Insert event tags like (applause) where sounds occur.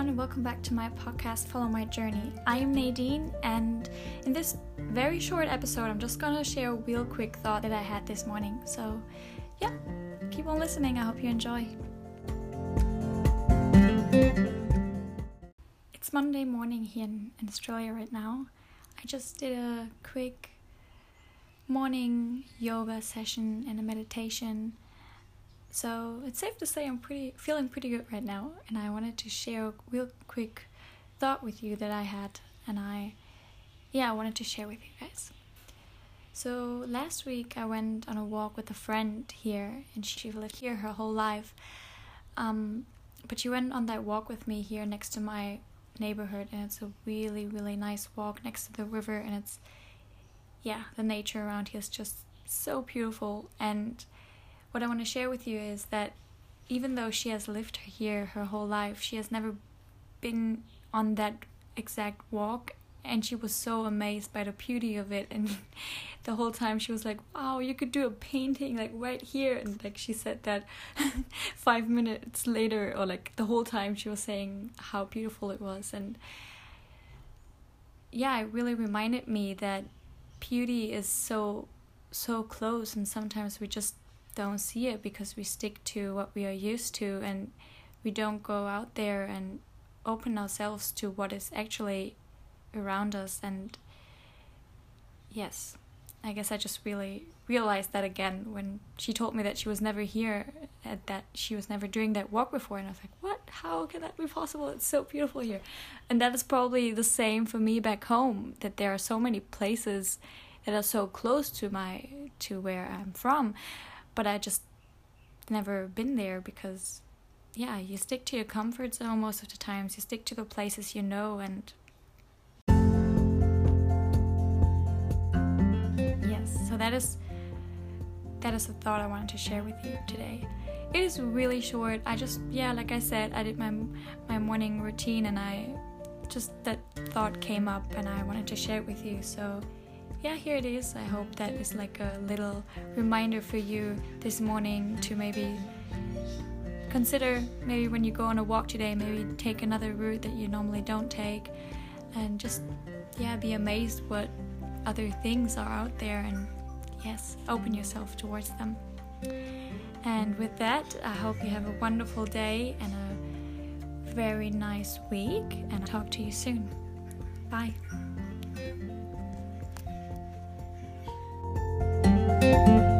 everyone, and welcome back to my podcast, Follow My Journey. I am Nadine, and in this very short episode, I'm just gonna share a real quick thought that I had this morning. So, yeah, keep on listening. I hope you enjoy. It's Monday morning here in, in Australia right now. I just did a quick morning yoga session and a meditation so it's safe to say I'm pretty feeling pretty good right now, and I wanted to share a real quick thought with you that I had, and I, yeah, I wanted to share with you guys. So last week I went on a walk with a friend here, and she lived here her whole life. Um, but she went on that walk with me here next to my neighborhood, and it's a really really nice walk next to the river, and it's, yeah, the nature around here is just so beautiful and what I want to share with you is that even though she has lived here her whole life, she has never been on that exact walk and she was so amazed by the beauty of it and (laughs) the whole time she was like wow you could do a painting like right here and like she said that (laughs) 5 minutes later or like the whole time she was saying how beautiful it was and yeah it really reminded me that beauty is so so close and sometimes we just don't see it because we stick to what we are used to and we don't go out there and open ourselves to what is actually around us. And yes i guess i just really realized that again when she told me that she was never here and that she was never doing that walk before. And i was like what? How can that be possible? It's so beautiful here. And that is probably the same for me back home that there are so many places that are so close to my to where i'm from but I just never been there because yeah, you stick to your comfort zone most of the times. You stick to the places you know and Yes, so that is that is a thought I wanted to share with you today. It is really short. I just yeah, like I said, I did my my morning routine and I just that thought came up and I wanted to share it with you. So yeah, here it is. I hope that is like a little reminder for you this morning to maybe consider maybe when you go on a walk today, maybe take another route that you normally don't take and just yeah, be amazed what other things are out there and yes, open yourself towards them. And with that, I hope you have a wonderful day and a very nice week and I'll talk to you soon. Bye. Música